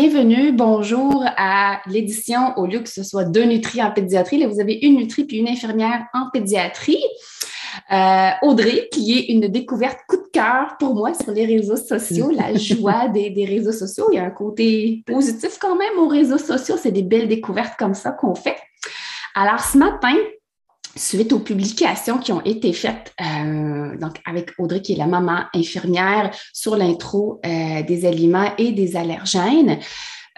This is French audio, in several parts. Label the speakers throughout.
Speaker 1: bienvenue, bonjour à l'édition au lieu que ce soit deux nutris en pédiatrie. Là, vous avez une nutrie puis une infirmière en pédiatrie. Euh, Audrey, qui est une découverte coup de cœur pour moi sur les réseaux sociaux, la joie des, des, réseaux sociaux. Il y a un côté positif quand même aux réseaux sociaux. C'est des belles découvertes comme ça qu'on fait. Alors, ce matin, suite aux publications qui ont été faites euh, donc avec Audrey, qui est la maman infirmière, sur l'intro euh, des aliments et des allergènes.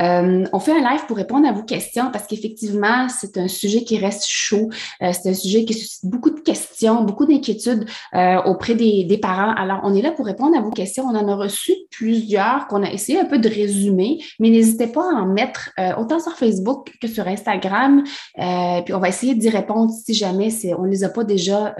Speaker 1: Euh, on fait un live pour répondre à vos questions parce qu'effectivement, c'est un sujet qui reste chaud. Euh, c'est un sujet qui suscite beaucoup de questions, beaucoup d'inquiétudes euh, auprès des, des, parents. Alors, on est là pour répondre à vos questions. On en a reçu plusieurs qu'on a essayé un peu de résumer, mais n'hésitez pas à en mettre autant sur Facebook que sur Instagram. puis, on va essayer d'y répondre si jamais on ne les a pas déjà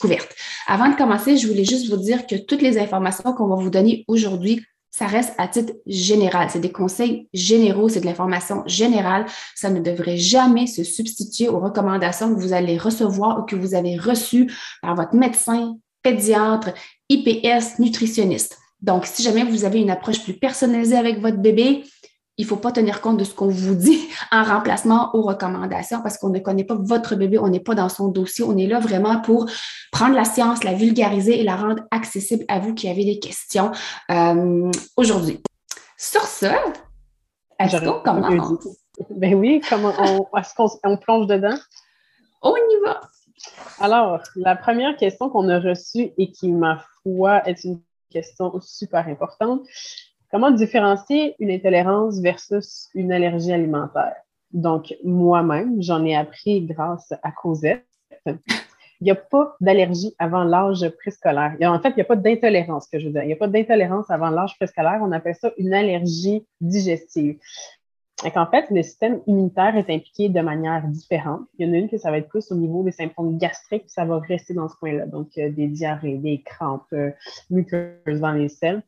Speaker 1: couvertes. Avant de commencer, je voulais juste vous dire que toutes les informations qu'on va vous donner aujourd'hui ça reste à titre général. C'est des conseils généraux, c'est de l'information générale. Ça ne devrait jamais se substituer aux recommandations que vous allez recevoir ou que vous avez reçues par votre médecin, pédiatre, IPS, nutritionniste. Donc, si jamais vous avez une approche plus personnalisée avec votre bébé, il ne faut pas tenir compte de ce qu'on vous dit en remplacement aux recommandations parce qu'on ne connaît pas votre bébé, on n'est pas dans son dossier. On est là vraiment pour prendre la science, la vulgariser et la rendre accessible à vous qui avez des questions euh, aujourd'hui. Sur ce, est-ce qu'on commence?
Speaker 2: Ben oui, comment on, est-ce qu'on plonge dedans?
Speaker 1: On y va!
Speaker 2: Alors, la première question qu'on a reçue et qui, ma foi, est une question super importante, Comment différencier une intolérance versus une allergie alimentaire? Donc, moi-même, j'en ai appris grâce à Cosette. Il n'y a pas d'allergie avant l'âge préscolaire. En fait, il n'y a pas d'intolérance, que je veux dire. Il n'y a pas d'intolérance avant l'âge préscolaire. On appelle ça une allergie digestive. En fait, le système immunitaire est impliqué de manière différente. Il y en a une que ça va être plus au niveau des symptômes gastriques, ça va rester dans ce coin-là. Donc, euh, des diarrhées, des crampes, euh, muqueuses dans les selles.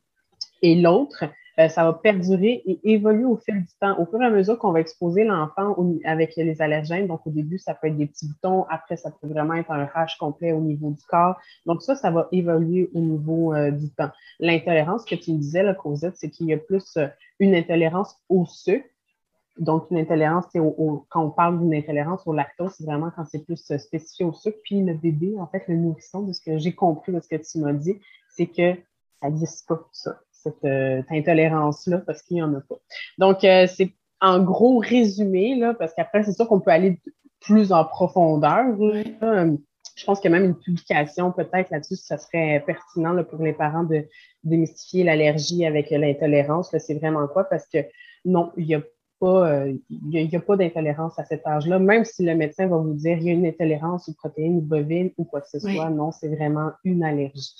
Speaker 2: Et l'autre, euh, ça va perdurer et évoluer au fil du temps. Au fur et à mesure qu'on va exposer l'enfant avec les allergènes, donc au début, ça peut être des petits boutons, après, ça peut vraiment être un rash complet au niveau du corps. Donc ça, ça va évoluer au niveau euh, du temps. L'intolérance que tu me disais, la Cosette, c'est qu'il y a plus euh, une intolérance au sucre. Donc, une intolérance, c'est quand on parle d'une intolérance au lactose, c'est vraiment quand c'est plus spécifié au sucre. Puis le bébé, en fait, le nourrisson, de ce que j'ai compris de ce que tu m'as dit, c'est que ça n'existe pas, ça cette, euh, intolérance-là parce qu'il n'y en a pas. Donc, euh, c'est en gros résumé, là, parce qu'après, c'est sûr qu'on peut aller plus en profondeur. Je pense que même une publication peut-être là-dessus, ça serait pertinent pour les parents de démystifier l'allergie avec l'intolérance. C'est vraiment quoi? Parce que non, il n'y a pas, euh, il a, pas d'intolérance à cet âge-là, même si le médecin va vous dire qu'il y a une intolérance aux protéines bovines ou quoi que ce soit. Non, c'est vraiment une allergie.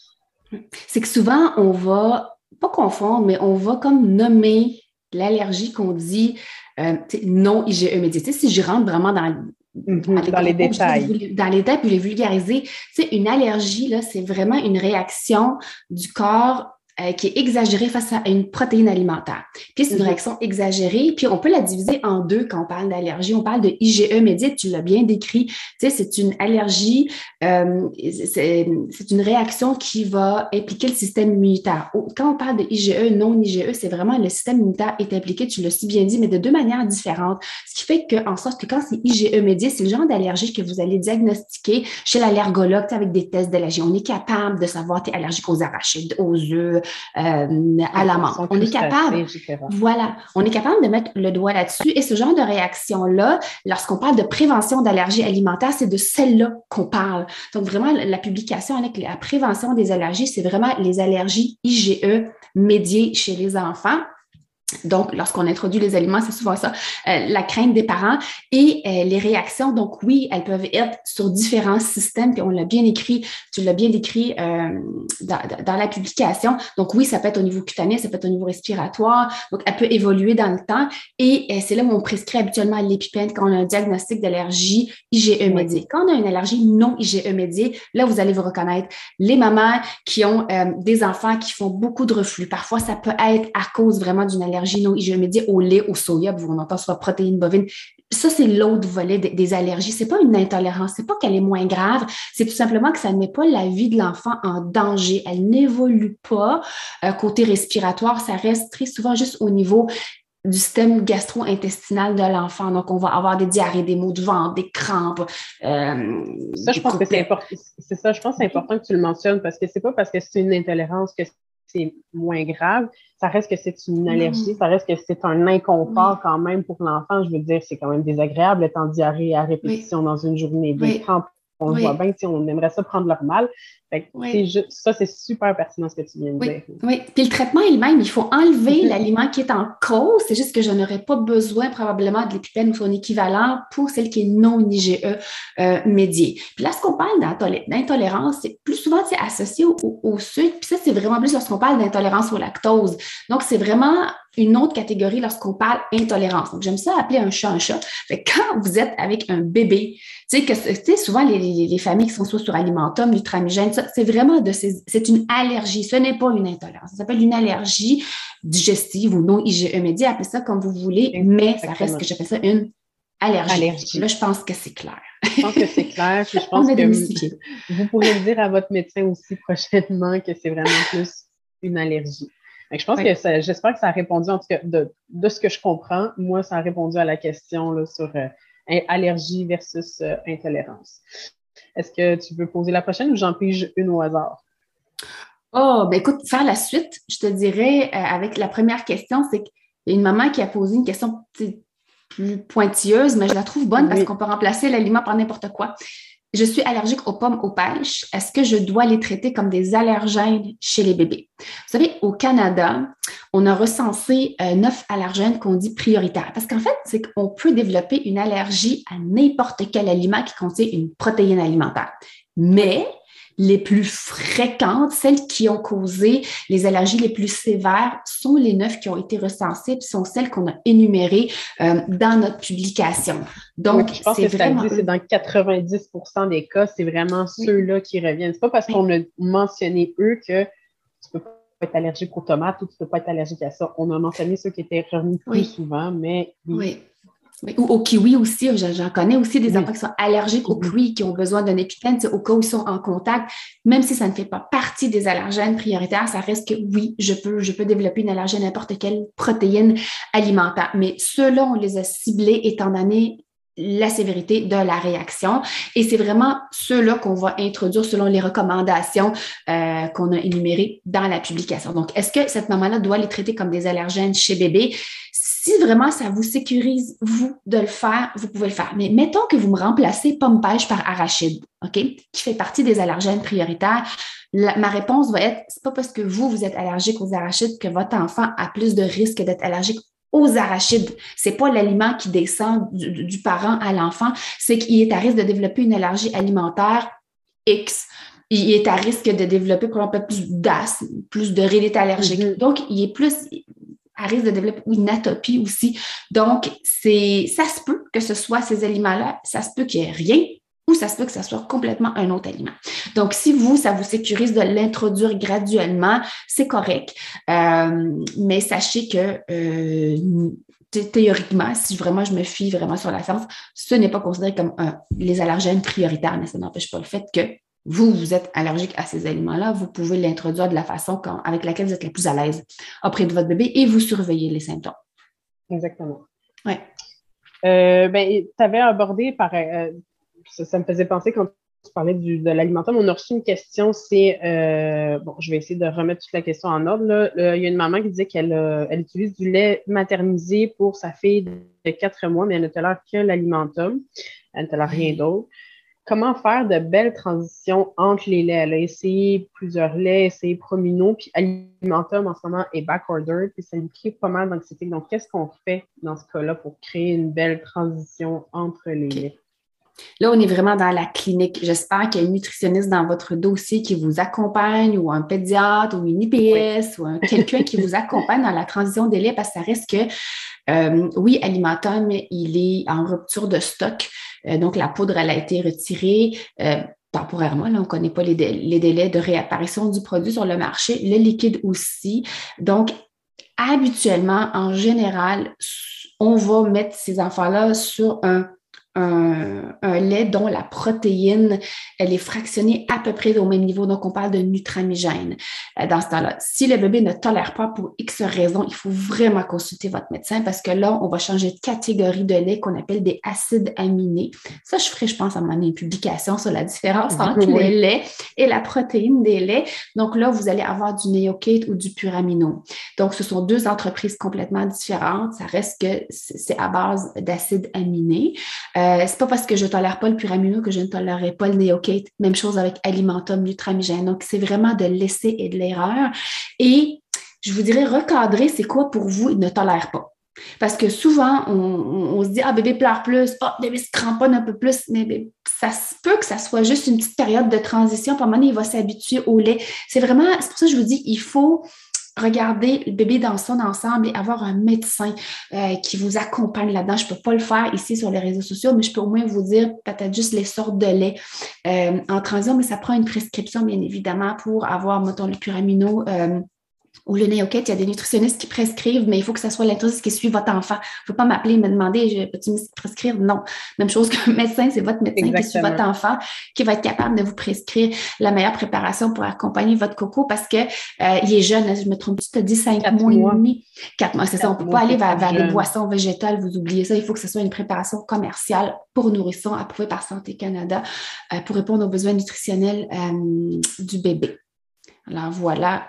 Speaker 1: C'est que souvent, on va pas confondre, mais on va comme nommer l'allergie qu'on dit euh, non IgE médiatique. Si je rentre vraiment dans,
Speaker 2: mhm, dans les détails.
Speaker 1: Dans les détails, puis les vulgariser, c'est une allergie, là, c'est vraiment une réaction du corps euh, qui est exagérée face à une protéine alimentaire. Puis c'est une mhm. réaction exagérée, puis on peut la diviser en deux quand on parle d'allergie. On parle de IgE médiate, tu l'as bien décrit. Tu sais, c'est une allergie, euh, c'est une réaction qui va impliquer le système immunitaire. Quand on parle de IgE, non IgE, c'est vraiment le système immunitaire est impliqué, tu l'as si bien dit, mais de deux manières différentes. Ce qui fait que, en sorte que quand c'est IgE médié, c'est le genre d'allergie que vous allez diagnostiquer chez l'allergologue avec des tests d'allergie. On est capable de savoir tu es allergique aux arachides, aux œufs, à la menthe. On est capable. Voilà. On est capable de mettre le doigt là-dessus. Et ce genre de réaction-là, lorsqu'on parle de prévention d'allergies alimentaires, c'est de celle-là qu'on parle. Donc, vraiment, la publication avec la prévention des allergies, c'est vraiment les allergies IgE médiées chez les enfants. Donc, lorsqu'on introduit les aliments, c'est souvent ça, euh, la crainte des parents et euh, les réactions. Donc, oui, elles peuvent être sur différents systèmes, puis on l'a bien écrit, tu l'as bien décrit euh, dans, la publication. Donc, oui, ça peut être au niveau cutané, ça peut être au niveau respiratoire. Donc, elle peut évoluer dans le temps et c'est là où on prescrit habituellement l'épipène quand on a un diagnostic d'allergie IgE médiée. Quand on a une allergie non IgE médiée, là, vous allez vous reconnaître les mamans qui ont des enfants qui font beaucoup de reflux. Parfois, ça peut être à cause vraiment d'une allergie je me dis au lait, au soya, on entend soit protéines bovines. Ça, c'est l'autre volet des, des allergies. C'est pas une intolérance, c'est pas qu'elle est moins grave, c'est tout simplement que ça ne met pas la vie de l'enfant en danger. Elle n'évolue pas. Euh, côté respiratoire, ça reste très souvent juste au niveau du système gastro-intestinal de l'enfant. Donc, on va avoir des diarrhées, des maux de ventre, des crampes.
Speaker 2: Euh, ça, je pense que c'est important. C'est ça, je pense que c'est important que tu le mentionnes parce que c'est pas parce que c'est une intolérance que c'est moins grave. Ça reste que c'est une allergie, ça reste que c'est un inconfort quand même pour l'enfant. Je veux dire, c'est quand même désagréable d'être en diarrhée à répétition dans une journée. Des crampes on le voit bien, on aimerait ça prendre leur mal. Ça, c'est super pertinent ce que tu viens de dire.
Speaker 1: Oui, puis le traitement est le même. Il faut enlever mm-hmm. l'aliment qui est en cause. C'est juste que je n'aurais pas besoin probablement de l'épipène ou son équivalent pour celle qui est non IgE euh, médiée. Puis là, ce qu'on parle d'intolérance, c'est plus souvent associé au, au, sucre. Puis ça, c'est vraiment plus lorsqu'on parle d'intolérance au lactose. Donc, c'est vraiment une autre catégorie lorsqu'on parle intolérance. Donc, j'aime ça appeler un chat un chat. Fait quand vous êtes avec un bébé, tu sais, que, tu sais, souvent, les, les, familles qui sont soit sur alimentum, nutramigène, c'est vraiment de c'est une allergie. Ce n'est pas une intolérance. Ça s'appelle une allergie digestive ou non IgE média. Appelez ça comme vous voulez, mais ça reste que j'appelle ça une allergie. Là, je pense que c'est clair.
Speaker 2: Je pense que c'est clair. je pense que vous, pourrez le dire à votre médecin aussi prochainement que c'est vraiment plus une allergie. je pense que j'espère que ça a répondu, en tout cas, de, ce que je comprends, moi, ça a répondu à la question là, sur euh, allergie versus euh, intolérance. Est-ce que tu veux poser la prochaine ou j'en pige une au hasard?
Speaker 1: Oh, ben écoute, faire la suite, je te dirais, euh, avec la première question, c'est qu'il y a une maman qui a posé une question plus pointilleuse, mais je la trouve bonne parce qu'on peut remplacer l'aliment par n'importe quoi je suis allergique aux pommes, aux pêches. Est-ce que je dois les traiter comme des allergènes chez les bébés? Vous savez, au Canada, on a recensé euh, neuf allergènes qu'on dit prioritaires. Parce qu'en fait, c'est qu'on peut développer une allergie à n'importe quel aliment qui contient une protéine alimentaire. Mais les plus fréquentes, celles qui ont causé les allergies les plus sévères, sont les neuf qui ont été recensées, puis sont celles qu'on a énumérées euh, dans notre publication.
Speaker 2: Donc, je pense que vraiment... c'est dans 90% des cas, c'est vraiment ceux-là qui reviennent. C'est pas parce qu'on a mentionné eux que tu peux pas être allergique aux tomates ou tu peux pas être allergique à ça. On a mentionné ceux qui étaient revenus plus souvent, mais
Speaker 1: oui. Ou au kiwi aussi, j'en connais aussi des enfants qui sont allergiques au kiwi, qui ont besoin d'un épipène, au cas où ils sont en contact. Même si ça ne fait pas partie des allergènes prioritaires, ça reste que oui, je peux, je peux développer une allergie à n'importe quelle protéine alimentaire. Mais ceux-là, on les a ciblés étant donné la sévérité de la réaction. Et c'est vraiment ceux-là qu'on va introduire selon les recommandations euh, qu'on a énumérées dans la publication. Donc, est-ce que cette maman-là doit les traiter comme des allergènes chez bébé? Si vraiment ça vous sécurise, vous, de le faire, vous pouvez le faire. Mais mettons que vous me remplacez pomme pêche par arachide, OK, qui fait partie des allergènes prioritaires. ma réponse va être, c'est pas parce que vous, vous êtes allergique aux arachides que votre enfant a plus de risque d'être allergique aux arachides. C'est pas l'aliment qui descend du, parent à l'enfant, c'est qu'il est à risque de développer une allergie alimentaire X il est à risque de développer probablement plus d'asthme, plus de rhinite allergique. Mm-hmm. Donc, il est plus, à risque de développer une atopie aussi. Donc, c'est, ça se peut que ce soit ces aliments-là, ça se peut qu'il n'y ait rien ou ça se peut que ça soit complètement un autre aliment. Donc, si vous, ça vous sécurise de l'introduire graduellement, c'est correct. Euh, mais sachez que euh, théoriquement, si vraiment je me fie vraiment sur la science, ce n'est pas considéré comme les allergènes prioritaires, mais ça n'empêche pas le fait que vous, vous êtes allergique à ces aliments-là, vous pouvez l'introduire de la façon avec laquelle vous êtes la plus à l'aise auprès de votre bébé et vous surveillez les symptômes.
Speaker 2: Exactement.
Speaker 1: Oui.
Speaker 2: Euh, ben, tu avais abordé par, ça, me faisait penser quand tu parlais de l'alimentation. On a reçu une question, c'est, euh, bon, je vais essayer de remettre toute la question en ordre. il y a une maman qui disait qu'elle euh, elle utilise du lait maternisé pour sa fille de 4 mois, mais elle ne tolère que l'alimentum. Elle ne tolère rien d'autre. Comment faire de belles transitions entre les laits? Elle a essayé plusieurs laits, essayé Promino, puis Alimentum en ce moment est backorder, puis ça lui crée pas mal d'anxiété. Donc, qu'est-ce qu'on fait dans ce cas-là pour créer une belle transition entre les laits?
Speaker 1: Là, on est vraiment dans la clinique. J'espère qu'il y a une nutritionniste dans votre dossier qui vous accompagne ou un pédiatre ou une IPS ou quelqu'un qui vous accompagne dans la transition des laits parce que ça reste que, euh, oui, Alimentum, il est en rupture de stock. Euh, donc, la poudre, elle a été retirée. Euh, temporairement, là, on ne connaît pas les, les délais de réapparition du produit sur le marché, le liquide aussi. Donc, habituellement, en général, on va mettre ces enfants-là sur un un, lait dont la protéine, elle est fractionnée à peu près au même niveau. Donc, on parle de nutramigène euh, dans ce temps-là. Si le bébé ne tolère pas pour X raisons, il faut vraiment consulter votre médecin parce que là, on va changer de catégorie de lait qu'on appelle des acides aminés. Ça, je ferai, je pense, à mon publication sur la différence entre les laits et la protéine des laits. Donc là, vous allez avoir du Neocate ou du Puramino. Donc, ce sont deux entreprises complètement différentes. Ça reste que c'est à base d'acides aminés. Euh, euh, c'est pas parce que je ne tolère pas le puramino que je ne tolérerai pas le néocate. Même chose avec alimentum, nutramigène. Donc, c'est vraiment de l'essai et de l'erreur. Et je vous dirais, recadrer, c'est quoi pour vous, ne tolère pas. Parce que souvent, on, se dit, ah, bébé pleure plus, ah, bébé se cramponne un peu plus, mais ça se peut que ça soit juste une petite période de transition. Pour un moment il va s'habituer au lait. C'est vraiment, c'est pour ça que je vous dis, il faut regarder le bébé dans son ensemble et avoir un médecin euh, qui vous accompagne là-dedans. Je ne peux pas le faire ici sur les réseaux sociaux, mais je peux au moins vous dire peut-être juste les sortes de lait euh, en transition, mais ça prend une prescription, bien évidemment, pour avoir, mettons, le puramino. Euh, ou le néocate, il y a des nutritionnistes qui prescrivent, mais il faut que ce soit l'intrusiste qui suit votre enfant. Il ne faut pas m'appeler et me demander, peux-tu me prescrire? Non. Même chose qu'un médecin, c'est votre médecin qui suit votre enfant qui va être capable de vous prescrire la meilleure préparation pour accompagner votre coco parce qu'il euh, est jeune, je me trompe, tu as dit cinq mois, et demi? Quatre mois, c'est ça. On ne peut pas aller vers, des boissons végétales, vous oubliez ça. Il faut que ce soit une préparation commerciale pour nourrissons approuvée par Santé Canada euh, pour répondre aux besoins nutritionnels euh, du bébé. Alors voilà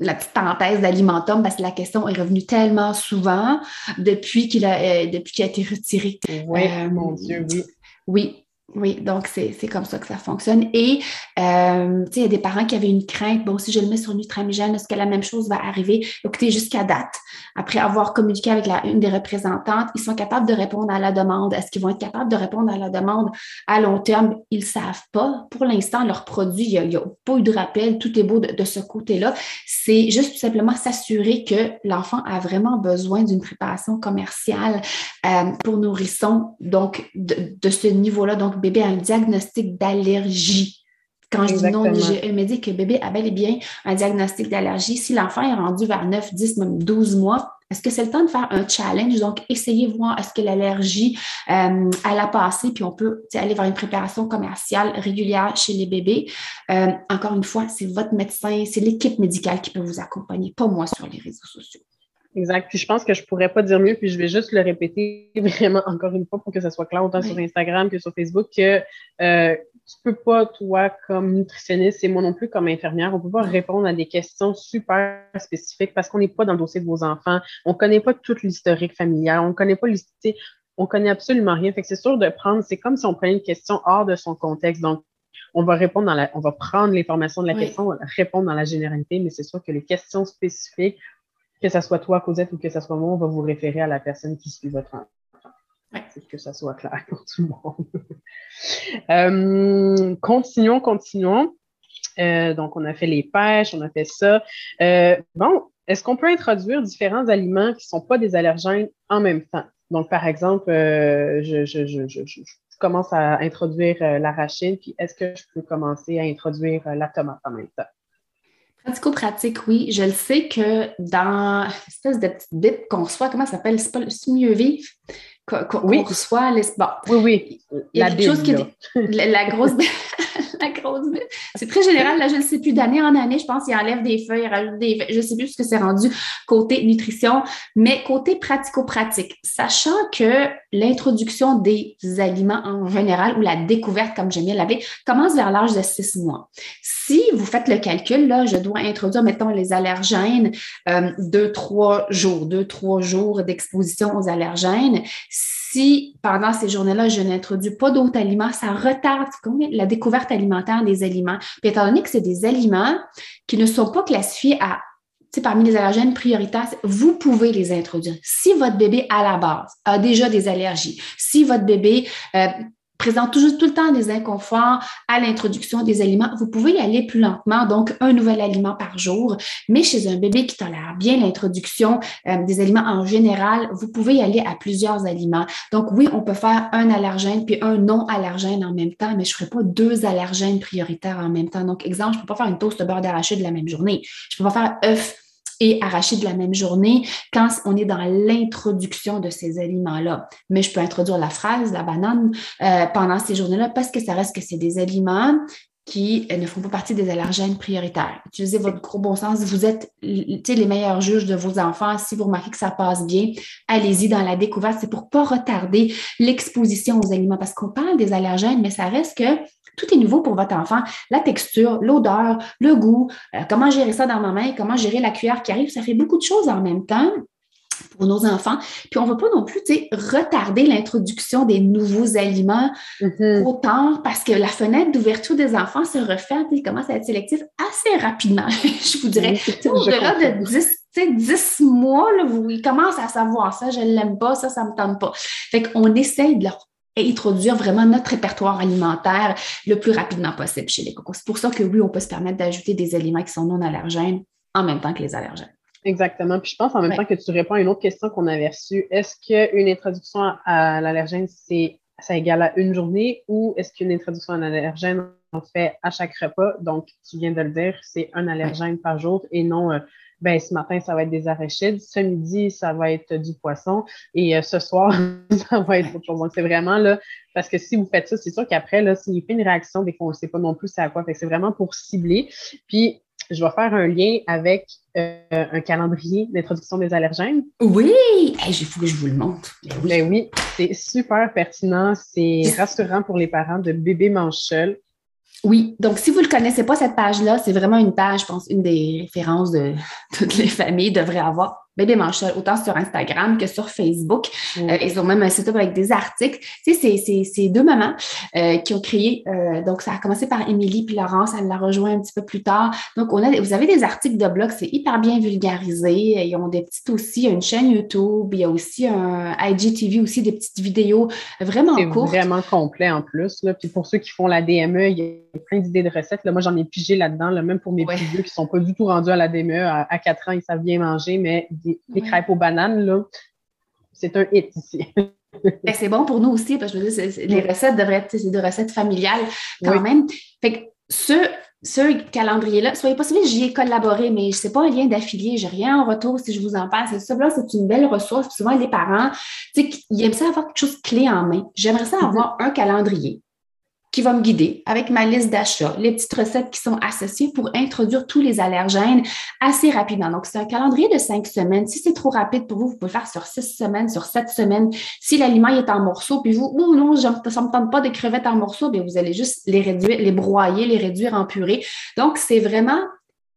Speaker 1: la petite parenthèse d'alimentum parce que la question est revenue tellement souvent depuis qu'il a, euh, depuis qu'il a été retiré.
Speaker 2: Oui, euh, mon Dieu, oui.
Speaker 1: Oui, oui, donc c'est comme ça que ça fonctionne. Et, euh, il y a des parents qui avaient une crainte. Bon, si je le mets sur Nutramigène, est-ce que la même chose va arriver? Écoutez, jusqu'à date, après avoir communiqué avec la, une des représentantes, ils sont capables de répondre à la demande. Est-ce qu'ils vont être capables de répondre à la demande à long terme? Ils ne savent pas. Pour l'instant, leur produit, il n'y a, pas eu de rappel. Tout est beau de, ce côté-là. C'est juste tout simplement s'assurer que l'enfant a vraiment besoin d'une préparation commerciale euh, pour nourrissons, donc de, de ce niveau-là. Donc, bébé a un diagnostic d'allergie. Quand je dis non, elle me dit que bébé a bel et bien un diagnostic d'allergie. Si l'enfant est rendu vers 9, 10, même 12 mois, est-ce que c'est le temps de faire un challenge? Donc, essayez de voir est-ce que l'allergie, euh, elle a passé, puis on peut aller vers une préparation commerciale régulière chez les bébés. Euh, encore une fois, c'est votre médecin, c'est l'équipe médicale qui peut vous accompagner, pas moi sur les réseaux sociaux.
Speaker 2: Exact. Puis je pense que je pourrais pas dire mieux, puis je vais juste le répéter vraiment encore une fois pour que ça soit clair autant sur Instagram que sur Facebook que euh, tu peux pas, toi, comme nutritionniste et moi non plus comme infirmière, on peut pas répondre à des questions super spécifiques parce qu'on n'est pas dans le dossier de vos enfants, on connaît pas toute l'historique familial, on connaît pas l'historique, on connaît absolument rien. Fait que c'est sûr de prendre, c'est comme si on prenait une question hors de son contexte. Donc, on va répondre dans la, on va prendre l'information de la question, on va répondre dans la généralité, mais c'est sûr que les questions spécifiques, que ce soit toi, Cosette, ou que ce soit moi, on va vous référer à la personne qui suit votre enfant. C'est que ça soit clair pour tout le monde. Euh, continuons, continuons. Euh, donc, on a fait les pêches, on a fait ça. Euh, bon, est-ce qu'on peut introduire différents aliments qui ne sont pas des allergènes en même temps? Donc, par exemple, je, commences à introduire l'arachide, puis est-ce que je peux commencer à introduire la tomate en même temps?
Speaker 1: Pratico-pratique, oui. Je le sais que dans l'espèce de petite bip qu'on reçoit, comment ça s'appelle? C'est mieux vivre? Qu'on
Speaker 2: oui.
Speaker 1: reçoit. Les...
Speaker 2: Bon. Oui, oui.
Speaker 1: Il y a la quelque chose qui la, la grosse C'est très général, là, je ne sais plus, d'année en année, je pense qu'il enlève des feuilles, il rajoute des feuilles. Je ne sais plus ce que c'est rendu côté nutrition, mais côté pratico-pratique, sachant que l'introduction des aliments en général ou la découverte, comme j'aime bien l'appeler, commence vers l'âge de six mois. Si vous faites le calcul, là, je dois introduire, mettons, les allergènes, euh, deux, trois jours, deux, trois jours d'exposition aux allergènes pendant ces journées-là, je n'introduis pas d'autres aliments, ça retarde la découverte alimentaire des aliments. Puis étant donné que c'est des aliments qui ne sont pas classifiés à parmi les allergènes prioritaires, vous pouvez les introduire. Si votre bébé à la base a déjà des allergies, si votre bébé euh, présente toujours tout le temps des inconforts à l'introduction des aliments. Vous pouvez y aller plus lentement, donc un nouvel aliment par jour. Mais chez un bébé qui tolère bien l'introduction euh, des aliments en général, vous pouvez y aller à plusieurs aliments. Donc oui, on peut faire un allergène puis un non allergène en même temps, mais je ne ferai pas deux allergènes prioritaires en même temps. Donc exemple, je ne peux pas faire une toast de beurre d'arachide la même journée. Je ne peux pas faire œuf et arachide la même journée quand on est dans l'introduction de ces aliments-là. Mais je peux introduire la fraise, la banane euh, pendant ces journées-là parce que ça reste que c'est des aliments qui euh, ne font pas partie des allergènes prioritaires. Utilisez votre gros bon sens. Vous êtes les meilleurs juges de vos enfants. Si vous remarquez que ça passe bien, allez-y dans la découverte. C'est pour ne pas retarder l'exposition aux aliments parce qu'on parle des allergènes, mais ça reste que tout est nouveau pour votre enfant. La texture, l'odeur, le goût, euh, comment gérer ça dans ma main, comment gérer la cuillère qui arrive, ça fait beaucoup de choses en même temps pour nos enfants. Puis on ne va pas non plus retarder l'introduction des nouveaux aliments mm-hmm. autant parce que la fenêtre d'ouverture des enfants se referme et commence à être sélectif assez rapidement, je vous dirais. Au-delà de 10, 10 mois, là, vous, ils commencent à savoir ça, je ne l'aime pas, ça, ça ne me tente pas. Fait qu'on essaye de leur introduire vraiment notre répertoire alimentaire le plus rapidement possible chez les cocos. C'est pour ça que oui, on peut se permettre d'ajouter des aliments qui sont non allergènes en même temps que les allergènes.
Speaker 2: Exactement. Puis je pense en même temps que tu réponds à une autre question qu'on avait reçue. Est-ce qu'une introduction à l'allergène, c'est ça égale à une journée ou est-ce qu'une introduction à un allergène, on fait à chaque repas? Donc, tu viens de le dire, c'est un allergène par jour et non euh, ben ce matin, ça va être des arachides, ce midi, ça va être du poisson et euh, ce soir, ça va être autre chose. Donc, c'est vraiment là, parce que si vous faites ça, c'est sûr qu'après, là, s'il fait une réaction, dès qu'on ne sait pas non plus c'est à quoi, c'est vraiment pour cibler. Puis, je vais faire un lien avec euh, un calendrier d'introduction des allergènes.
Speaker 1: Oui, il faut que je vous le montre.
Speaker 2: Ben oui, ben oui c'est super pertinent. C'est rassurant pour les parents de bébés mange seul.
Speaker 1: Oui, donc si vous ne connaissez pas cette page-là, c'est vraiment une page, je pense, une des références de toutes les familles devraient avoir. Bébé Manchel, autant sur Instagram que sur Facebook. Euh, ils ont même un site avec des articles. Tu sais, c'est deux mamans euh, qui ont créé, euh, donc ça a commencé par Émilie puis Laurence, elle l'a rejoint un petit peu plus tard. Donc, on a, vous avez des articles de blog, c'est hyper bien vulgarisé. Ils ont des petites aussi, une chaîne YouTube, il y a aussi un IGTV aussi, des petites vidéos vraiment courtes.
Speaker 2: Vraiment complet en plus. Là. Puis pour ceux qui font la DME, il y a plein d'idées de recettes. Là, moi, j'en ai pigé là-dedans, même pour mes petits vieux qui ne sont pas du tout rendus à la DME. À, à 4 ans, ils savent bien manger, mais des, crêpes aux bananes, là, c'est un hit ici.
Speaker 1: Ben, c'est bon pour nous aussi, parce que je veux dire, les recettes devraient être des recettes familiales quand même. Fait que ce, ce calendrier-là, soyez pas sûrs, j'y ai collaboré, mais je sais pas un lien d'affilié, j'ai rien en retour si je vous en parle. C'est ça, là, c'est une belle ressource. Souvent, les parents, tu sais, ils aiment ça avoir quelque chose clé en main. J'aimerais ça mm-hmm. avoir un calendrier qui va me guider avec ma liste d'achat, les petites recettes qui sont associées pour introduire tous les allergènes assez rapidement. Donc, c'est un calendrier de cinq semaines. Si c'est trop rapide pour vous, vous pouvez faire sur six semaines, sur sept semaines. Si l'aliment est en morceaux, puis vous, oh non, ça ne me tente pas de crevettes en morceaux, bien, vous allez juste les réduire, les broyer, les réduire en purée. Donc, c'est vraiment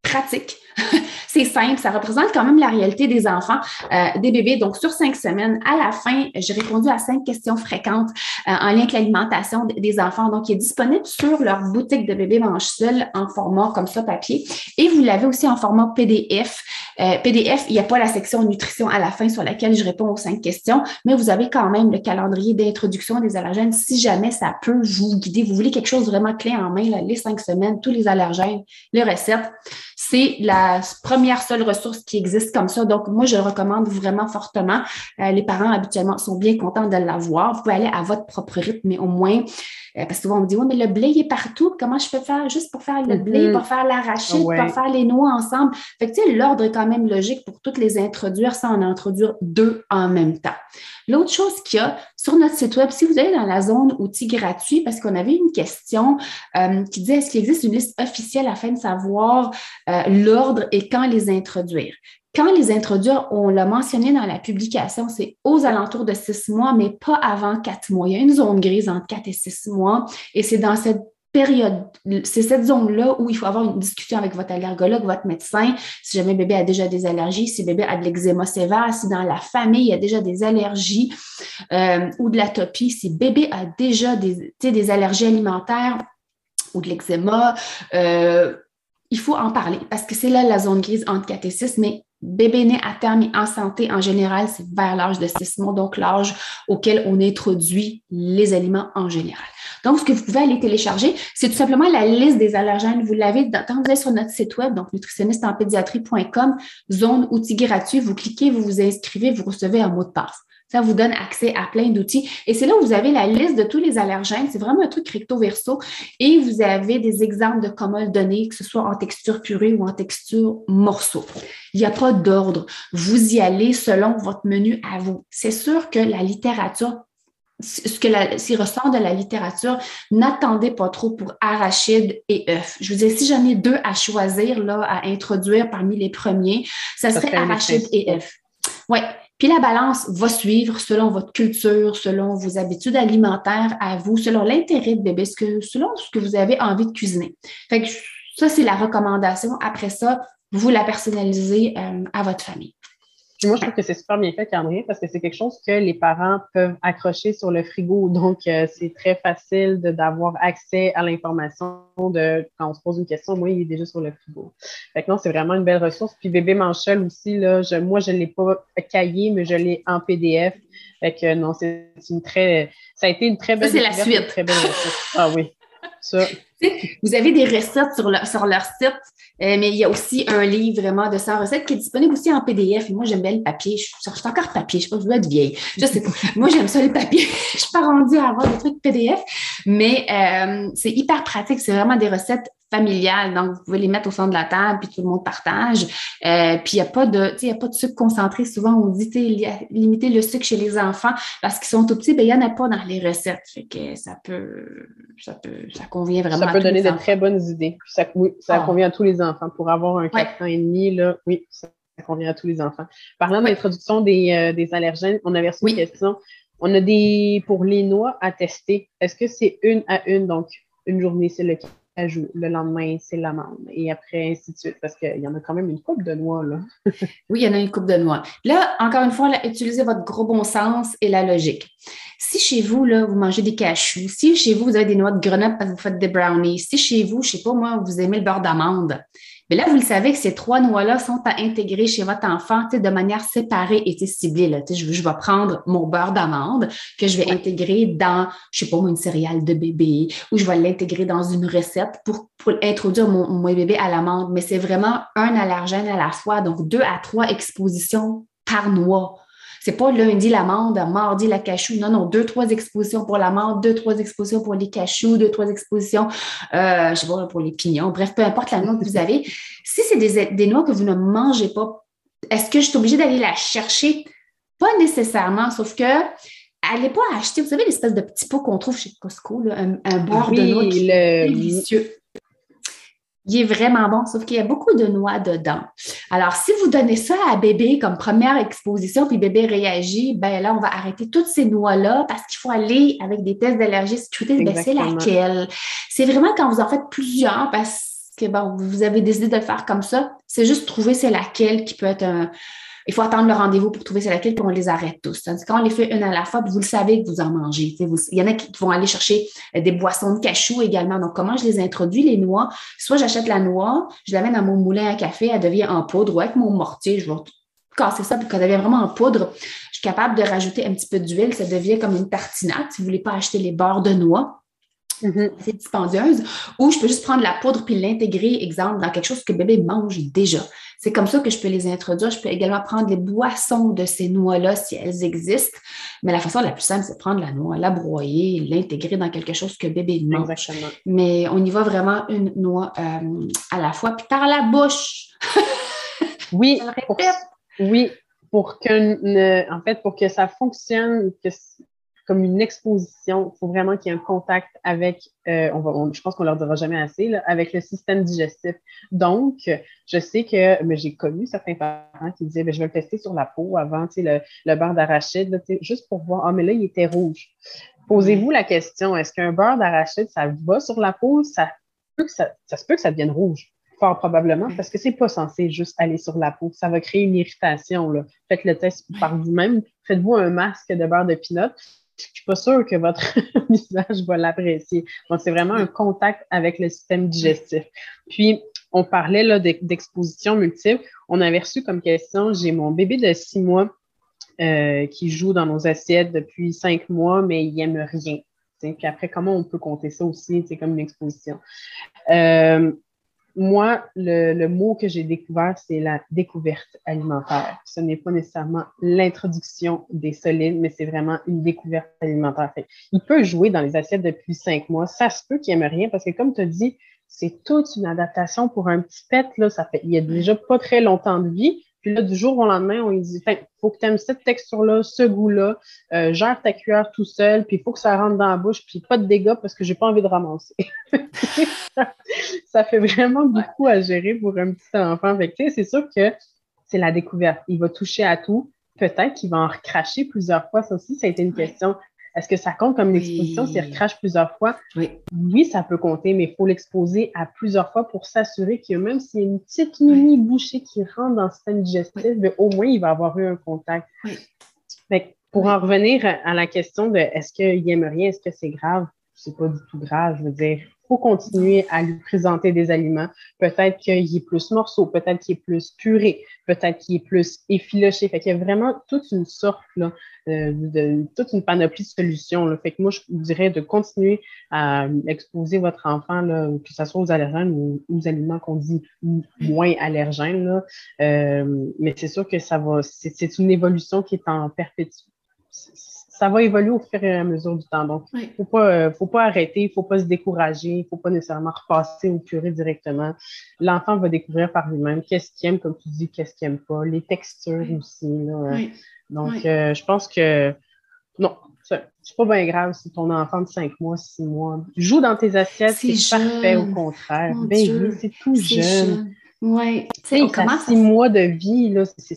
Speaker 1: pratique. c'est simple, ça représente quand même la réalité des enfants, euh, des bébés. Donc, sur cinq semaines, à la fin, j'ai répondu à cinq questions fréquentes euh, en lien avec l'alimentation des enfants. Donc, il est disponible sur leur boutique de bébés mange seul en format comme ça, papier. Et vous l'avez aussi en format PDF. Euh, PDF, il n'y a pas la section nutrition à la fin sur laquelle je réponds aux cinq questions, mais vous avez quand même le calendrier d'introduction des allergènes si jamais ça peut vous guider. Vous voulez quelque chose vraiment clé en main, les cinq semaines, tous les allergènes, les recettes c'est la première seule ressource qui existe comme ça. Donc, moi, je le recommande vraiment fortement. Euh, les parents, habituellement, sont bien contents de l'avoir. Vous pouvez aller à votre propre rythme, mais au moins, euh, parce que souvent on me dit, oui, mais le blé est partout. Comment je peux faire juste pour faire le blé, mm-hmm. pour faire l'arachide, pour faire les noix ensemble? Fait que, tu sais, l'ordre est quand même logique pour toutes les introduire sans en introduire deux en même temps. L'autre chose qu'il y a sur notre site web, si vous allez dans la zone outils gratuits, parce qu'on avait une question euh, qui disait est-ce qu'il existe une liste officielle afin de savoir euh, l'ordre et quand les introduire? Quand les introduire, on l'a mentionné dans la publication, c'est aux alentours de six mois, mais pas avant quatre mois. Il y a une zone grise entre quatre et six mois et c'est dans cette période, c'est cette zone-là où il faut avoir une discussion avec votre allergologue, votre médecin, si jamais bébé a déjà des allergies, si bébé a de l'eczéma sévère, si dans la famille il y a déjà des allergies euh, ou de l'atopie, si bébé a déjà des, des allergies alimentaires ou de l'eczéma, euh, il faut en parler parce que c'est là la zone grise entre 4 et 6, mais bébé né à terme et en santé en général, c'est vers l'âge de 6 mois, donc l'âge auquel on introduit les aliments en général. Donc, ce que vous pouvez aller télécharger, c'est tout simplement la liste des allergènes. Vous l'avez quand vous êtes sur notre site web, donc nutritionnisteempédiatrie.com, zone outils gratuits, vous cliquez, vous vous inscrivez, vous recevez un mot de passe. Ça vous donne accès à plein d'outils. Et c'est là où vous avez la liste de tous les allergènes. C'est vraiment un truc recto verso. Et vous avez des exemples de comment le donner, que ce soit en texture purée ou en texture morceau. Il n'y a pas d'ordre. Vous y allez selon votre menu à vous. C'est sûr que la littérature ce que la, ressort de la littérature, n'attendez pas trop pour arachide et œuf. Je vous dis, si j'en ai deux à choisir, là, à introduire parmi les premiers, ça, serait arachide et œuf. Oui, puis la balance va suivre selon votre culture, selon vos habitudes alimentaires à vous, selon l'intérêt de bébé, selon ce que vous avez envie de cuisiner. Fait que ça, c'est la recommandation. Après ça, vous la personnalisez euh, à votre famille
Speaker 2: moi, je trouve que c'est super bien fait, Candrien, parce que c'est quelque chose que les parents peuvent accrocher sur le frigo. Donc, euh, c'est très facile d'avoir accès à l'information de quand on se pose une question. Moi, il est déjà sur le frigo. Fait que non, c'est vraiment une belle ressource. Puis bébé Manchel aussi, là, je, moi, je ne l'ai pas caillé, mais je l'ai en PDF. Fait que non, c'est une très. Ça a été une très belle.
Speaker 1: Ça, c'est la suite.
Speaker 2: Très belle ressource. Ah oui. Ça.
Speaker 1: Vous avez des recettes sur, leur site, euh, mais il y a aussi un livre vraiment de 100 recettes qui est disponible aussi en PDF. Et moi, j'aime bien le papier. Je, suis encore papier. Je sais pas, je veux être vieille. Moi, j'aime ça, les papiers. je suis pas rendue à avoir des trucs PDF, mais euh, c'est hyper pratique. C'est vraiment des recettes familiales. Donc, vous pouvez les mettre au fond de la table, puis tout le monde partage. Euh, puis, il n'y a pas de, il a pas de sucre concentré. Souvent, on dit, limiter le sucre chez les enfants parce qu'ils sont tout petits, ben, il n'y en a pas dans les recettes. Fait que ça peut, ça peut, ça convient vraiment.
Speaker 2: Peut donner de très bonnes idées. Ça, oui, ça ah. convient à tous les enfants. Pour avoir un 4 ans et demi, là, oui, ça, convient à tous les enfants. Parlant de l'introduction des, euh, des, allergènes, on avait reçu une question. On a des, pour les noix à tester, est-ce que c'est une à une, donc une journée, c'est le Le lendemain, c'est l'amande. Et après, ainsi de suite, parce qu'il y en a quand même une coupe de noix, là.
Speaker 1: oui, il y en a une coupe de noix. Là, encore une fois, utilisez votre gros bon sens et la logique. Si chez vous, là, vous mangez des cachous, si chez vous, vous avez des noix de Grenoble parce que vous faites des brownies, si chez vous, je ne sais pas moi, vous aimez le beurre d'amande, mais là, vous le savez que ces trois noix-là sont à intégrer chez votre enfant de manière séparée et ciblée. Là. Je, je vais prendre mon beurre d'amande que je vais intégrer dans, je sais pas, une céréale de bébé ou je vais l'intégrer dans une recette pour, pour introduire mon, mon bébé à l'amande. Mais c'est vraiment un allergène à la fois, donc deux à trois expositions par noix. C'est pas lundi l'amande, mardi la cachou. Non, non, deux, trois expositions pour l'amande, deux, trois expositions pour les cachous, deux, trois expositions, euh, je sais pas, pour les pignons. Bref, peu importe la noix que vous avez. Si c'est des, des noix que vous ne mangez pas, est-ce que je suis obligée d'aller la chercher? Pas nécessairement, sauf que allez pas acheter, vous savez, l'espèce de petit pot qu'on trouve chez Costco, un, beurre de noix qui est délicieux. Il est vraiment bon, sauf qu'il y a beaucoup de noix dedans. Alors, si vous donnez ça à bébé comme première exposition, puis bébé réagit, ben là, on va arrêter toutes ces noix-là parce qu'il faut aller avec des tests d'allergie sécurité. Ben, c'est laquelle? C'est vraiment quand vous en faites plusieurs parce que bon, vous avez décidé de le faire comme ça. C'est juste trouver c'est laquelle qui peut être un, il faut attendre le rendez-vous pour trouver c'est laquelle, puis on les arrête tous. Quand on les fait une à la fois, vous le savez que vous en mangez. il y en a qui vont aller chercher euh, des boissons de cachou également. Donc, comment je les introduis, les noix? Soit j'achète la noix, je la mets dans mon moulin à café, elle devient en poudre, ou avec mon mortier, je vais casser ça, puis quand elle devient vraiment en poudre, je suis capable de rajouter un petit peu d'huile, ça devient comme une tartinade. Si vous ne voulez pas acheter les beurres de noix, mm-hmm. c'est dispendieuse, ou je peux juste prendre la poudre puis l'intégrer, exemple, dans quelque chose que le bébé mange déjà. C'est comme ça que je peux les introduire. Je peux également prendre les boissons de ces noix-là si elles existent. Mais la façon la plus simple, c'est de prendre la noix, la broyer, l'intégrer dans quelque chose que le bébé mange. Exactement. Mais on y va vraiment une noix euh, à la fois, puis par la bouche.
Speaker 2: oui, oui, pour que, en fait, pour que ça fonctionne, que comme une exposition. Il faut vraiment qu'il y ait un contact avec, euh, on va, je pense qu'on leur dira jamais assez, avec le système digestif. Donc, je sais que mais j'ai connu certains parents qui disaient, ben, je vais le tester sur la peau avant, tu sais, le, beurre d'arachide, juste pour voir, ah, mais là, il était rouge. Posez-vous la question, est-ce qu'un beurre d'arachide, ça va sur la peau? Ça, peut que ça, se peut que ça devienne rouge fort probablement, parce que c'est pas censé juste aller sur la peau. Ça va créer une irritation. Faites le test par vous-même. Faites-vous un masque de beurre de pinot je suis pas sûre que votre visage va l'apprécier. Donc, c'est vraiment un contact avec le système digestif. Puis, on parlait là d'exposition multiple. On avait reçu comme question, j'ai mon bébé de six mois euh, qui joue dans nos assiettes depuis cinq mois, mais il aime rien. Puis après, comment on peut compter ça aussi, c'est comme une exposition. Euh, moi, le, mot que j'ai découvert, c'est la découverte alimentaire. Ce n'est pas nécessairement l'introduction des solides, mais c'est vraiment une découverte alimentaire. il peut jouer dans les assiettes depuis cinq mois. Ça se peut qu'il n'aime rien parce que, comme tu as dit, c'est toute une adaptation pour un petit pet. Là, ça fait, il y a déjà pas très longtemps de vie. Puis là, du jour au lendemain, on lui dit il faut que tu aimes cette texture-là, ce goût-là, euh, gère ta cuillère tout seul, puis il faut que ça rentre dans la bouche, puis pas de dégâts parce que j'ai pas envie de ramasser. ça fait vraiment beaucoup à gérer pour un petit enfant. Fait c'est sûr que c'est la découverte. Il va toucher à tout. Peut-être qu'il va en recracher plusieurs fois. Ça aussi, ça a été une question est-ce que ça compte comme une exposition? S'il recrache plusieurs fois? Oui. oui, ça peut compter, mais il faut l'exposer à plusieurs fois pour s'assurer que même s'il y a une petite mini bouchée qui rentre dans le système digestif, ben, au moins, il va avoir eu un contact. pour en revenir à la question de est-ce qu'il aime rien, est-ce que c'est grave? C'est pas du tout grave. Je veux dire, continuer à lui présenter des aliments. Peut-être qu'il est plus morceau, peut-être qu'il est plus puré, peut-être qu'il est plus effiloché. Fait qu'il y a vraiment toute une sorte, euh, de, toute une panoplie de solutions. Fait que moi, je vous dirais de continuer à exposer votre enfant, que ce soit aux allergènes ou aux aliments qu'on dit moins allergènes. Euh, mais c'est sûr que ça va, c'est une évolution qui est en perpétuité ça va évoluer au fur et à mesure du temps. Donc, il faut pas, euh, faut pas arrêter, il faut pas se décourager, il faut pas nécessairement repasser au purée directement. L'enfant va découvrir par lui-même qu'est-ce qu'il aime, comme tu dis, qu'est-ce qu'il aime pas, les textures aussi. Là, Donc, euh, je pense que non, c'est pas bien grave si ton enfant de 5 mois, 6 mois joue dans tes assiettes, c'est parfait au contraire. Ben c'est tout jeune.
Speaker 1: Oui.
Speaker 2: Tu sais, comment 6 mois de vie, là, c'est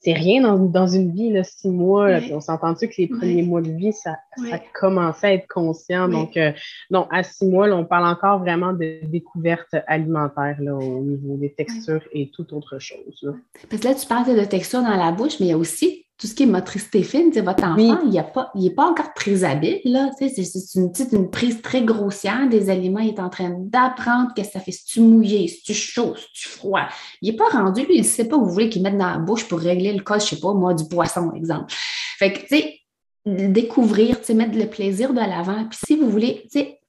Speaker 2: c'est rien dans, dans, une vie, là, six mois. on s'entend-tu que les premiers mois de vie, ça, ça commençait à être conscient. Donc, euh, non, à six mois, là, on parle encore vraiment de découverte alimentaire là, au niveau des textures et toute autre chose. Là.
Speaker 1: Parce que là, tu parles de texture dans la bouche, mais il y a aussi tout ce qui est motricité fine, votre enfant, il n'est pas, pas encore très habile, là, c'est une, une prise très grossière des aliments, il est en train d'apprendre qu'est-ce que ça fait, si tu mouillé, si tu chaud, si tu froid? Il n'est pas rendu, lui, il ne sait pas où vous voulez qu'il mette dans la bouche pour régler le cas, je ne sais pas, moi, du poisson, exemple. Fait que, tu sais, découvrir, tu sais, mettre le plaisir de l'avant, puis si vous voulez, tu sais,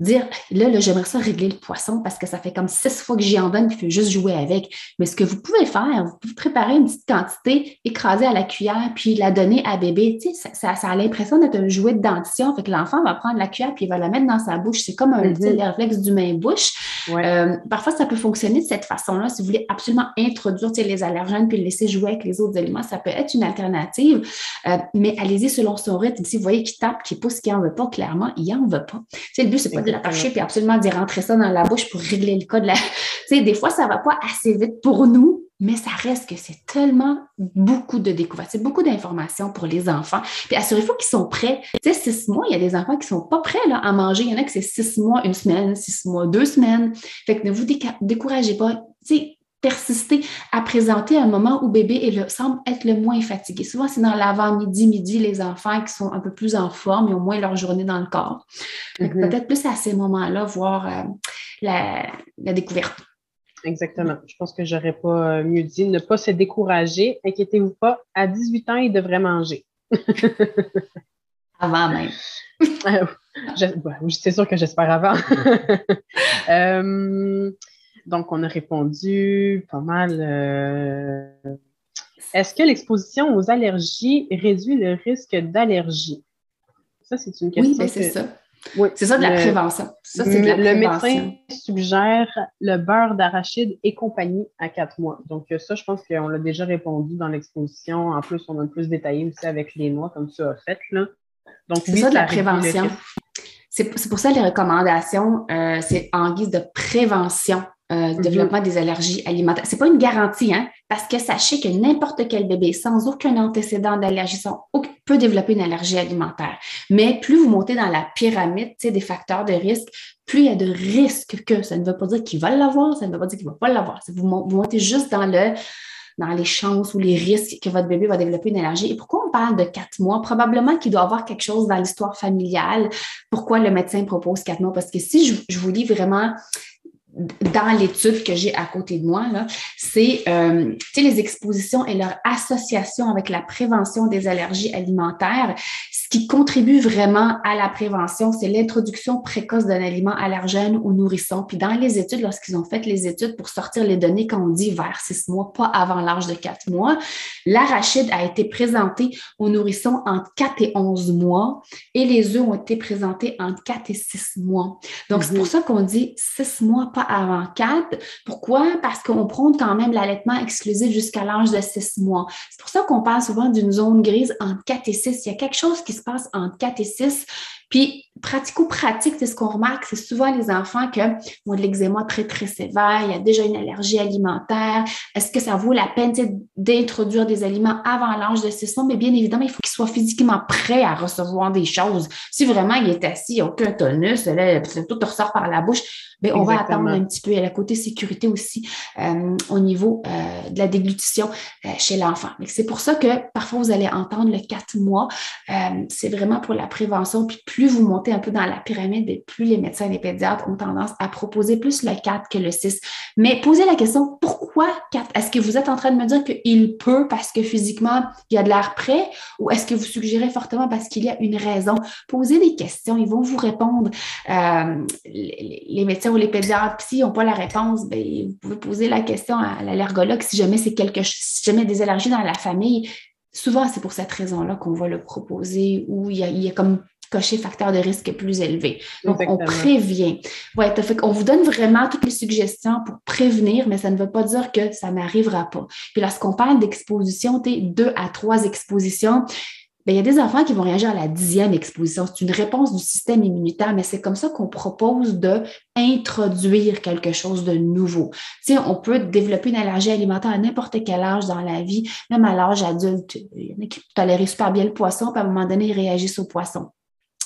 Speaker 1: dire là, là j'aimerais ça régler le poisson parce que ça fait comme six fois que j'y en donne, puis je veux juste jouer avec. Mais ce que vous pouvez faire, vous pouvez préparer une petite quantité, écraser à la cuillère, puis la donner à bébé. Tu sais, ça, ça, a l'impression d'être un jouet de dentition. Fait que l'enfant va prendre la cuillère, puis il va la mettre dans sa bouche. C'est comme un petit mm-hmm. réflexe du main-bouche. Euh, parfois, ça peut fonctionner de cette façon-là. Si vous voulez absolument introduire les allergènes puis le laisser jouer avec les autres aliments, ça peut être une alternative. Euh, mais allez-y selon son rythme. Si vous voyez qu'il tape, qu'il pousse, qu'il n'en veut pas, clairement, il n'en veut pas. c'est le but, c'est pas de l'attacher puis absolument d'y rentrer ça dans la bouche pour régler le cas de la. tu sais, des fois, ça va pas assez vite pour nous, mais ça reste que c'est tellement beaucoup de découvertes, c'est beaucoup d'informations pour les enfants. Puis assurez-vous qu'ils sont prêts. Tu sais, six mois, il y a des enfants qui sont pas prêts là, à manger. Il y en a qui c'est six mois, une semaine, six mois, deux semaines. Fait que ne vous découragez pas. Tu sais, persister à présenter un moment où bébé semble être le moins fatigué. Souvent, c'est dans l'avant-midi, midi, les enfants qui sont un peu plus en forme et au moins leur journée dans le corps. Mm-hmm. Peut-être plus à ces moments-là, voir euh, la, découverte.
Speaker 2: Exactement. Je pense que j'aurais pas euh, mieux dit. Ne pas se décourager. Inquiétez-vous pas. À 18 ans, il devrait manger.
Speaker 1: Avant même.
Speaker 2: c'est sûr que j'espère avant. Euh, donc, on a répondu pas mal. Euh, est-ce que l'exposition aux allergies réduit le risque d'allergie?
Speaker 1: Ça, c'est une question. Oui, ben, c'est ça. c'est ça de la prévention. Ça, c'est de la
Speaker 2: le médecin suggère le beurre d'arachide et compagnie à quatre mois. Donc, ça, je pense qu'on l'a déjà répondu dans l'exposition. En plus, on a plus détaillé aussi avec les noix, comme tu as fait. Là.
Speaker 1: Donc, c'est ça de la prévention. C'est pour ça les recommandations, euh, c'est en guise de prévention euh, mhm. développement des allergies alimentaires. C'est pas une garantie, hein, parce que sachez que n'importe quel bébé sans aucun antécédent d'allergie peut développer une allergie alimentaire. Mais plus vous montez dans la pyramide des facteurs de risque, plus il y a de risques que ça ne veut pas dire qu'il va l'avoir, ça ne veut pas dire qu'il ne va pas l'avoir. Vous, vous montez juste dans le dans les chances ou les risques que votre bébé va développer une allergie. Et pourquoi on parle de quatre mois? Probablement qu'il doit y avoir quelque chose dans l'histoire familiale. Pourquoi le médecin propose quatre mois? Parce que si je, je vous lis vraiment dans l'étude que j'ai à côté de moi, c'est euh, les expositions et leur association avec la prévention des allergies alimentaires. Qui contribue vraiment à la prévention, c'est l'introduction précoce d'un aliment allergène aux nourrissons. Puis dans les études, lorsqu'ils ont fait les études pour sortir les données quand on dit vers six mois, pas avant l'âge de quatre mois, l'arachide a été présenté aux nourrissons entre 4 et 11 mois et les œufs ont été présentés entre 4 et 6 mois. Donc, c'est pour mhm. ça qu'on dit six mois, pas avant 4. Pourquoi? Parce qu'on prône quand même l'allaitement exclusif jusqu'à l'âge de 6 mois. C'est pour ça qu'on parle souvent d'une zone grise entre 4 et 6. Il y a quelque chose qui se passe entre 4 et 6 puis, pratico-pratique, c'est ce qu'on remarque, c'est souvent les enfants qui ont de l'eczéma très, très sévère, il y a déjà une allergie alimentaire. Est-ce que ça vaut la peine d'introduire des aliments avant l'âge de 6 mois? Mais bien évidemment, il faut qu'il soit physiquement prêt à recevoir des choses. Si vraiment il est assis, aucun tonus, là, tout ressort par la bouche, bien, on va attendre un petit peu. Il y a la côté sécurité aussi euh, au niveau euh, de la déglutition euh, chez l'enfant. C'est pour ça que parfois vous allez entendre le 4 mois. c'est vraiment pour la prévention. Puis plus plus vous montez un peu dans la pyramide, et plus les médecins et les pédiatres ont tendance à proposer plus le 4 que le 6. Mais posez la question, pourquoi 4? Est-ce que vous êtes en train de me dire qu'il peut parce que physiquement, il y a de l'air prêt? Ou est-ce que vous suggérez fortement parce qu'il y a une raison? Posez des questions, ils vont vous répondre. Euh, les, médecins ou les pédiatres, s'ils n'ont pas la réponse, bien, vous pouvez poser la question à l'allergologue si jamais c'est quelque si jamais des allergies dans la famille. Souvent, c'est pour cette raison-là qu'on va le proposer ou il y a comme cocher facteur de risque plus élevé. Donc, on prévient. Ouais, fait on vous donne vraiment toutes les suggestions pour prévenir, mais ça ne veut pas dire que ça n'arrivera pas. Puis lorsqu'on parle d'exposition, tu deux à trois expositions, Bien, il y a des enfants qui vont réagir à la dixième exposition. C'est une réponse du système immunitaire, mais c'est comme ça qu'on propose d'introduire quelque chose de nouveau. Tu sais, on peut développer une allergie alimentaire à n'importe quel âge dans la vie, même à l'âge adulte. Il y en a qui tolérer super bien le poisson, puis à un moment donné, ils réagissent au poisson.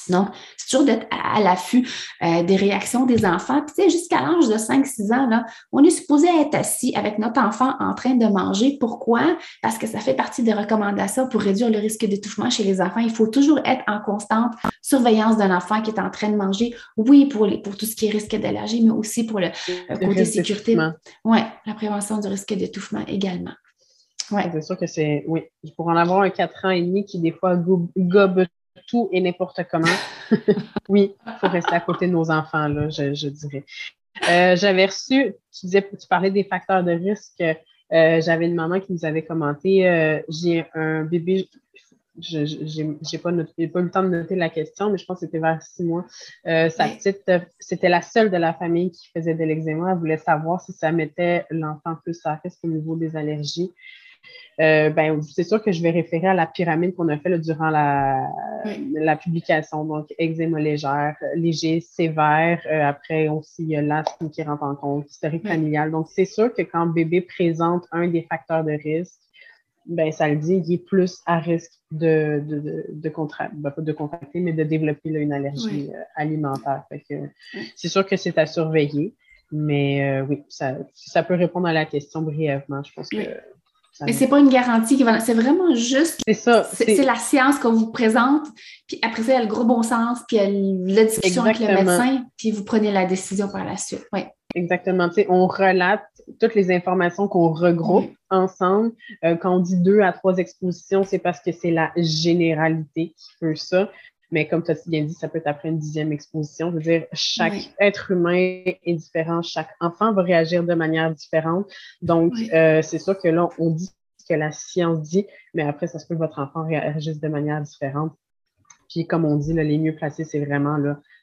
Speaker 1: Non, c'est toujours d'être à, l'affût euh, des réactions des enfants. Puis, tu sais, jusqu'à l'âge de 5-6 ans, là, on est supposé être assis avec notre enfant en train de manger. Pourquoi? Parce que ça fait partie des recommandations pour réduire le risque d'étouffement chez les enfants. Il faut toujours être en constante surveillance d'un enfant qui est en train de manger. Oui, pour, les, pour tout ce qui est risque d'allergie, mais aussi pour le, côté sécurité. Oui, la prévention du risque d'étouffement également.
Speaker 2: Ouais. C'est sûr que c'est, oui, pour en avoir un 4 ans et demi qui, des fois, gobe tout et n'importe comment. oui, il faut rester à côté de nos enfants, là, je, dirais. Euh, j'avais reçu, tu disais, tu parlais des facteurs de risque. Euh, j'avais une maman qui nous avait commenté euh, j'ai un bébé, je n'ai pas, pas, eu le temps de noter la question, mais je pense que c'était vers six mois. sa petite, c'était la seule de la famille qui faisait de l'eczéma. Elle voulait savoir si ça mettait l'enfant plus à risque au niveau des allergies. Euh, ben, c'est sûr que je vais référer à la pyramide qu'on a fait durant la, la, publication. Donc, eczéma légère, léger, sévère. Euh, après, aussi, il y a l'asthme qui rentre en compte, historique familial. Donc, c'est sûr que quand bébé présente un des facteurs de risque, ben, ça le dit, il est plus à risque de, de, de, de, ben, de contracter, mais de développer une allergie euh, alimentaire. c'est sûr que c'est à surveiller. Mais oui, ça, ça peut répondre à la question brièvement. Je pense que
Speaker 1: mais c'est pas une garantie qui va. C'est vraiment juste.
Speaker 2: C'est ça.
Speaker 1: C'est la science qu'on vous présente. Puis après ça, il y a le gros bon sens, puis il y a la discussion avec le médecin, puis vous prenez la décision par la suite. Oui.
Speaker 2: Exactement. Tu sais, on relate toutes les informations qu'on regroupe ensemble. Euh, quand on dit deux à trois expositions, c'est parce que c'est la généralité qui fait ça. Mais comme tu as bien dit, ça peut être après une dixième exposition. Je veux dire, chaque être humain est différent, chaque enfant va réagir de manière différente. Donc, euh, c'est sûr que là, on dit ce que la science dit, mais après, ça se peut que votre enfant réagisse de manière différente. Puis, comme on dit, là, les mieux placés, c'est vraiment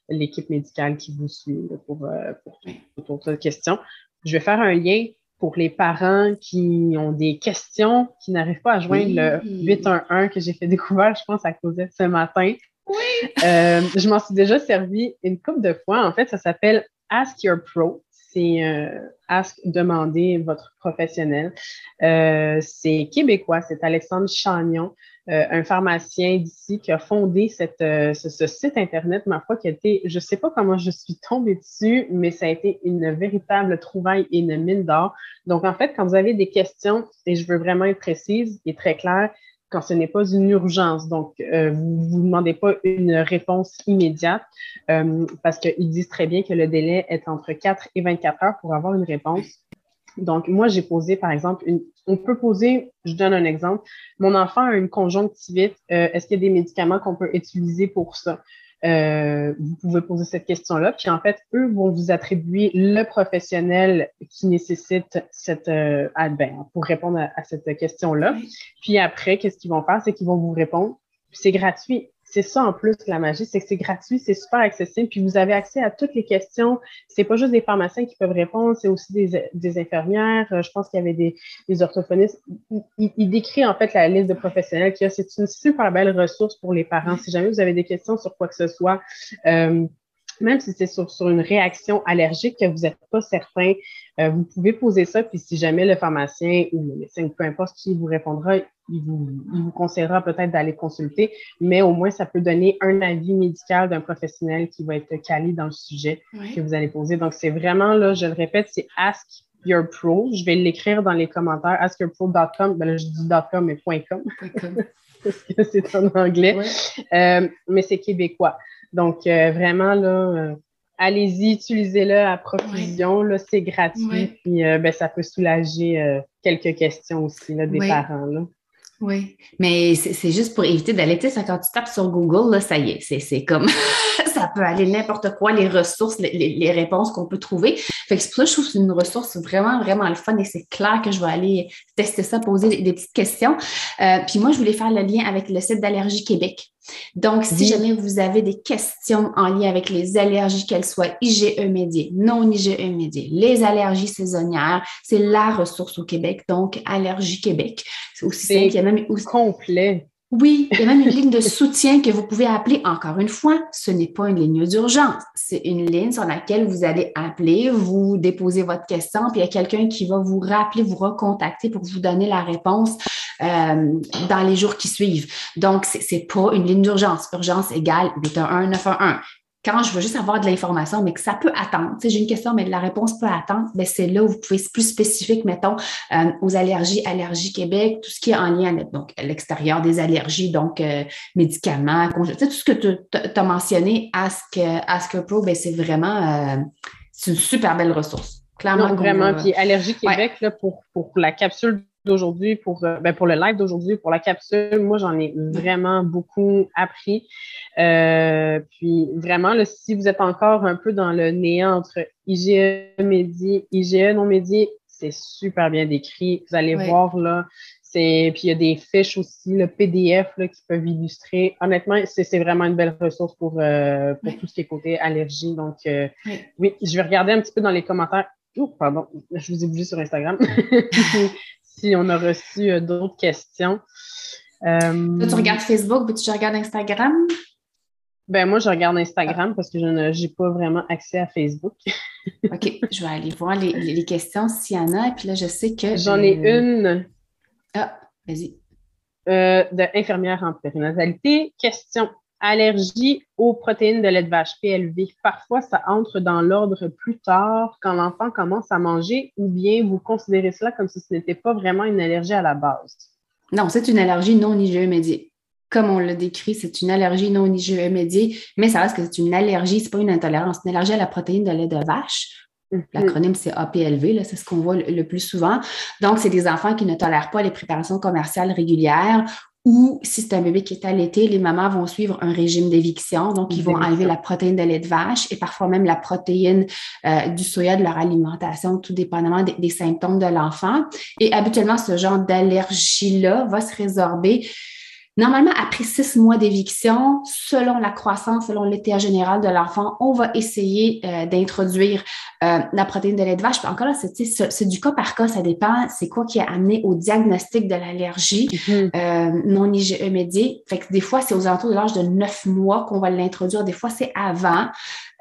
Speaker 2: l'équipe médicale qui vous suit pour, euh, pour, pour, cette question. Je vais faire un lien pour les parents qui ont des questions, qui n'arrivent pas à joindre le 811 que j'ai fait découvrir, je pense, à cause de ce matin.
Speaker 1: Oui.
Speaker 2: Euh, je m'en suis déjà servi une couple de fois. En fait, ça s'appelle Ask Your Pro. C'est euh, Ask demander votre professionnel. Euh, c'est québécois, c'est Alexandre Chagnon. Un pharmacien d'ici qui a fondé cette, euh, ce, site Internet, ma foi, qui a été, je ne sais pas comment je suis tombée dessus, mais ça a été une véritable trouvaille et une mine d'or. Donc, en fait, quand vous avez des questions, et je veux vraiment être précise et très claire, quand ce n'est pas une urgence. Donc, euh, vous ne vous demandez pas une réponse immédiate parce qu'ils disent très bien que le délai est entre 4 et 24 heures pour avoir une réponse. Donc, moi, j'ai posé, par exemple, une, on peut poser, je donne un exemple, mon enfant a une conjonctivite, euh, est-ce qu'il y a des médicaments qu'on peut utiliser pour ça? Euh, vous pouvez poser cette question-là. Puis en fait, eux vont vous attribuer le professionnel qui nécessite cette euh, ben, pour répondre à cette question-là. Puis après, qu'est-ce qu'ils vont faire? C'est qu'ils vont vous répondre. C'est gratuit c'est ça en plus la magie, c'est que c'est gratuit, c'est super accessible, puis vous avez accès à toutes les questions. C'est pas juste des pharmaciens qui peuvent répondre, c'est aussi des, infirmières. Euh, je pense qu'il y avait des, orthophonistes. Il, décrit en fait la liste de professionnels qu'il y a. C'est une super belle ressource pour les parents. Si jamais vous avez des questions sur quoi que ce soit, euh, même si c'est sur, une réaction allergique que vous n'êtes pas certain, euh, vous pouvez poser ça, puis si jamais le pharmacien ou le médecin, peu importe qui vous répondra, il vous, il vous conseillera peut-être d'aller consulter, mais au moins ça peut donner un avis médical d'un professionnel qui va être calé dans le sujet que vous allez poser. Donc, c'est vraiment, là, je le répète, c'est Ask Your Pro. Je vais l'écrire dans les commentaires, askyourpro.com. Ben là, je dis .com, mais .com. parce que c'est en anglais. Euh, mais c'est québécois. Donc, euh, vraiment, là, euh, allez-y, utilisez-le à profusion. Là, c'est gratuit. Puis, euh, ben, ça peut soulager quelques questions aussi là, des parents. Là.
Speaker 1: Oui, mais c'est juste pour éviter d'aller, tu sais, quand tu tapes sur Google, là, ça y est, c'est comme, ça peut aller n'importe quoi, les ressources, les, réponses qu'on peut trouver. Fait que pour ça, je trouve que c'est une ressource vraiment, vraiment le fun et c'est clair que je vais aller tester ça, poser des, petites questions. Euh, puis moi, je voulais faire le lien avec le site d'Allergie Québec. Donc, si jamais vous avez des questions en lien avec les allergies, qu'elles soient IgE médiées, non IgE médiées, les allergies saisonnières, c'est la ressource au Québec, donc Allergie Québec.
Speaker 2: C'est aussi simple, il y a même complet.
Speaker 1: Oui, il y a même une ligne de soutien que vous pouvez appeler. Encore une fois, ce n'est pas une ligne d'urgence. C'est une ligne sur laquelle vous allez appeler, vous déposez votre question, puis il y a quelqu'un qui va vous rappeler, vous recontacter pour vous donner la réponse euh, dans les jours qui suivent. Donc, ce n'est pas une ligne d'urgence. Urgence égale 811 911 quand je veux juste avoir de l'information, mais que ça peut attendre. Tu sais, j'ai une question, mais la réponse peut attendre, bien, c'est là où vous pouvez, plus spécifique, mettons, euh, aux allergies, Allergie Québec, tout ce qui est en lien avec, donc, l'extérieur des allergies, donc, euh, médicaments, tu sais, tout ce que tu as mentionné, Ask, Ask Pro, bien, c'est vraiment, euh, c'est une super belle ressource.
Speaker 2: Clairement. Non, vraiment. Puis Allergie Québec, là, pour, pour la capsule d'aujourd'hui, pour, euh, ben pour le live d'aujourd'hui, pour la capsule, moi, j'en ai vraiment beaucoup appris. Euh, puis vraiment, là, si vous êtes encore un peu dans le néant entre IGE médié, IGE non médié, c'est super bien décrit. Vous allez voir là. C'est, puis il y a des fiches aussi, le PDF là, qui peuvent illustrer. Honnêtement, c'est, vraiment une belle ressource pour, euh, pour tout ce qui est côté allergie. Donc, euh, oui. je vais regarder un petit peu dans les commentaires. Oh, pardon, je vous ai bougé sur Instagram. si on a reçu euh, d'autres questions.
Speaker 1: Euh, tu regardes Facebook ou tu regardes Instagram?
Speaker 2: Ben moi, je regarde Instagram parce que je n'ai pas vraiment accès à Facebook.
Speaker 1: OK, je vais aller voir les, questions s'il y en a. Et puis là, je sais que.
Speaker 2: J'en ai une.
Speaker 1: Ah, vas-y.
Speaker 2: Euh, de infirmière en périnatalité. Question allergie aux protéines de lait de vache, PLV. Parfois, ça entre dans l'ordre plus tard quand l'enfant commence à manger ou bien vous considérez cela comme si ce n'était pas vraiment une allergie à la base?
Speaker 1: Non, c'est une allergie non IgE médiée. Comme on l'a décrit, c'est une allergie non IgE médiée, mais ça reste que c'est une allergie, ce n'est pas une intolérance, c'est une allergie à la protéine de lait de vache. Mhm. L'acronyme, c'est APLV, c'est ce qu'on voit le, plus souvent. Donc, c'est des enfants qui ne tolèrent pas les préparations commerciales régulières ou si c'est un bébé qui est allaité, les mamans vont suivre un régime d'éviction. Donc, ils vont enlever la protéine de lait de vache et parfois même la protéine euh, du soya de leur alimentation, tout dépendamment des, des symptômes de l'enfant. Et habituellement, ce genre d'allergie-là va se résorber Normalement, après six mois d'éviction, selon la croissance, selon l'état général de l'enfant, on va essayer euh, d'introduire euh, la protéine de lait de vache. encore là, c'est du cas par cas, ça dépend. C'est quoi qui a amené au diagnostic de l'allergie mm-hmm. euh, non IgE médiée. Fait que des fois, c'est aux alentours de l'âge de neuf mois qu'on va l'introduire. Des fois, c'est avant.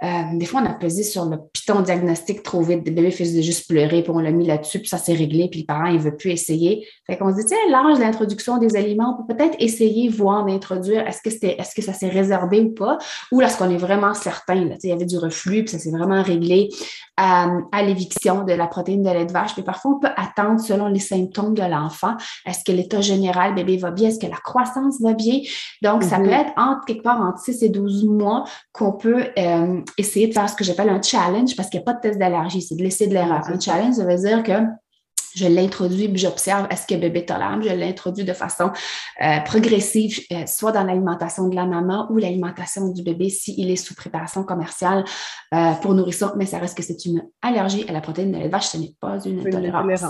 Speaker 1: Euh, des fois, on a pesé sur le piton diagnostic trop vite. Le bébé faisait juste pleurer, puis on l'a mis là-dessus, puis ça s'est réglé, puis le parent, il veut plus essayer. Fait qu'on se dit, tiens, l'âge d'introduction des aliments, on peut peut-être essayer, voir d'introduire, est-ce que c'était, est-ce que ça s'est réservé ou pas, ou lorsqu'on est vraiment certain, là, il y avait du reflux, puis ça s'est vraiment réglé à, à l'éviction de la protéine de lait de vache. Puis parfois, on peut attendre selon les symptômes de l'enfant. Est-ce que l'état général, bébé va bien? Est-ce que la croissance va bien? Donc, ça mm-hmm. peut être entre quelque part entre 6 et 12 mois qu'on peut euh, essayer de faire ce que j'appelle un challenge parce qu'il n'y a pas de test d'allergie, c'est de laisser de l'erreur. Un challenge, ça veut dire que je l'introduis, puis j'observe est-ce que bébé tolère. Je l'introduis de façon euh, progressive, euh, soit dans l'alimentation de la maman ou l'alimentation du bébé s'il est sous préparation commerciale euh, pour nourrisson, mais ça reste que c'est une allergie à la protéine de la vache, ce n'est pas une, intolérance.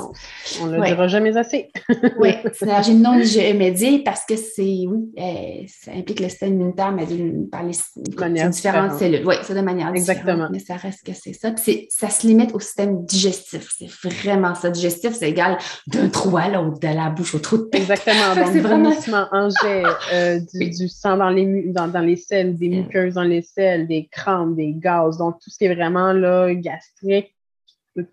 Speaker 2: On ne le dira jamais assez.
Speaker 1: oui, c'est une allergie non médiée parce que c'est, oui, ça implique le système immunitaire, mais par les différentes cellules. Oui, c'est de manière
Speaker 2: Exactement.
Speaker 1: mais ça reste que c'est ça. Puis ça se limite au système digestif. C'est vraiment ça. Digestif, c'est égal d'un trou à l'autre, de la bouche au trou de
Speaker 2: tête. Exactement. Donc, vraiment... en jet, euh, du, sang dans les, dans, dans les selles, des muqueuses dans les selles, des crampes, des gaz. Donc, tout ce qui est vraiment là, gastrique,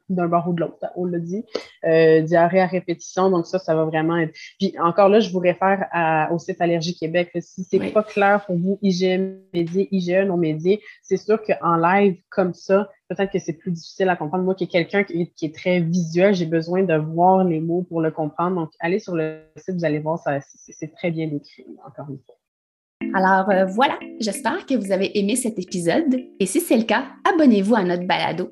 Speaker 2: d'un bord ou de l'autre, on l'a dit. Euh, diarrhée à répétition, donc ça, ça va vraiment être. Puis encore là, je vous réfère à, au site Allergie Québec. Si c'est n'est pas clair pour vous, IgE médié, IgE non médié, c'est sûr qu'en live comme ça, peut-être que c'est plus difficile à comprendre. Moi, qui est quelqu'un qui, est très visuel, j'ai besoin de voir les mots pour le comprendre. Donc, allez sur le site, vous allez voir, ça, c'est très bien décrit, encore une fois.
Speaker 1: Alors euh, voilà, j'espère que vous avez aimé cet épisode et si c'est le cas, abonnez-vous à notre balado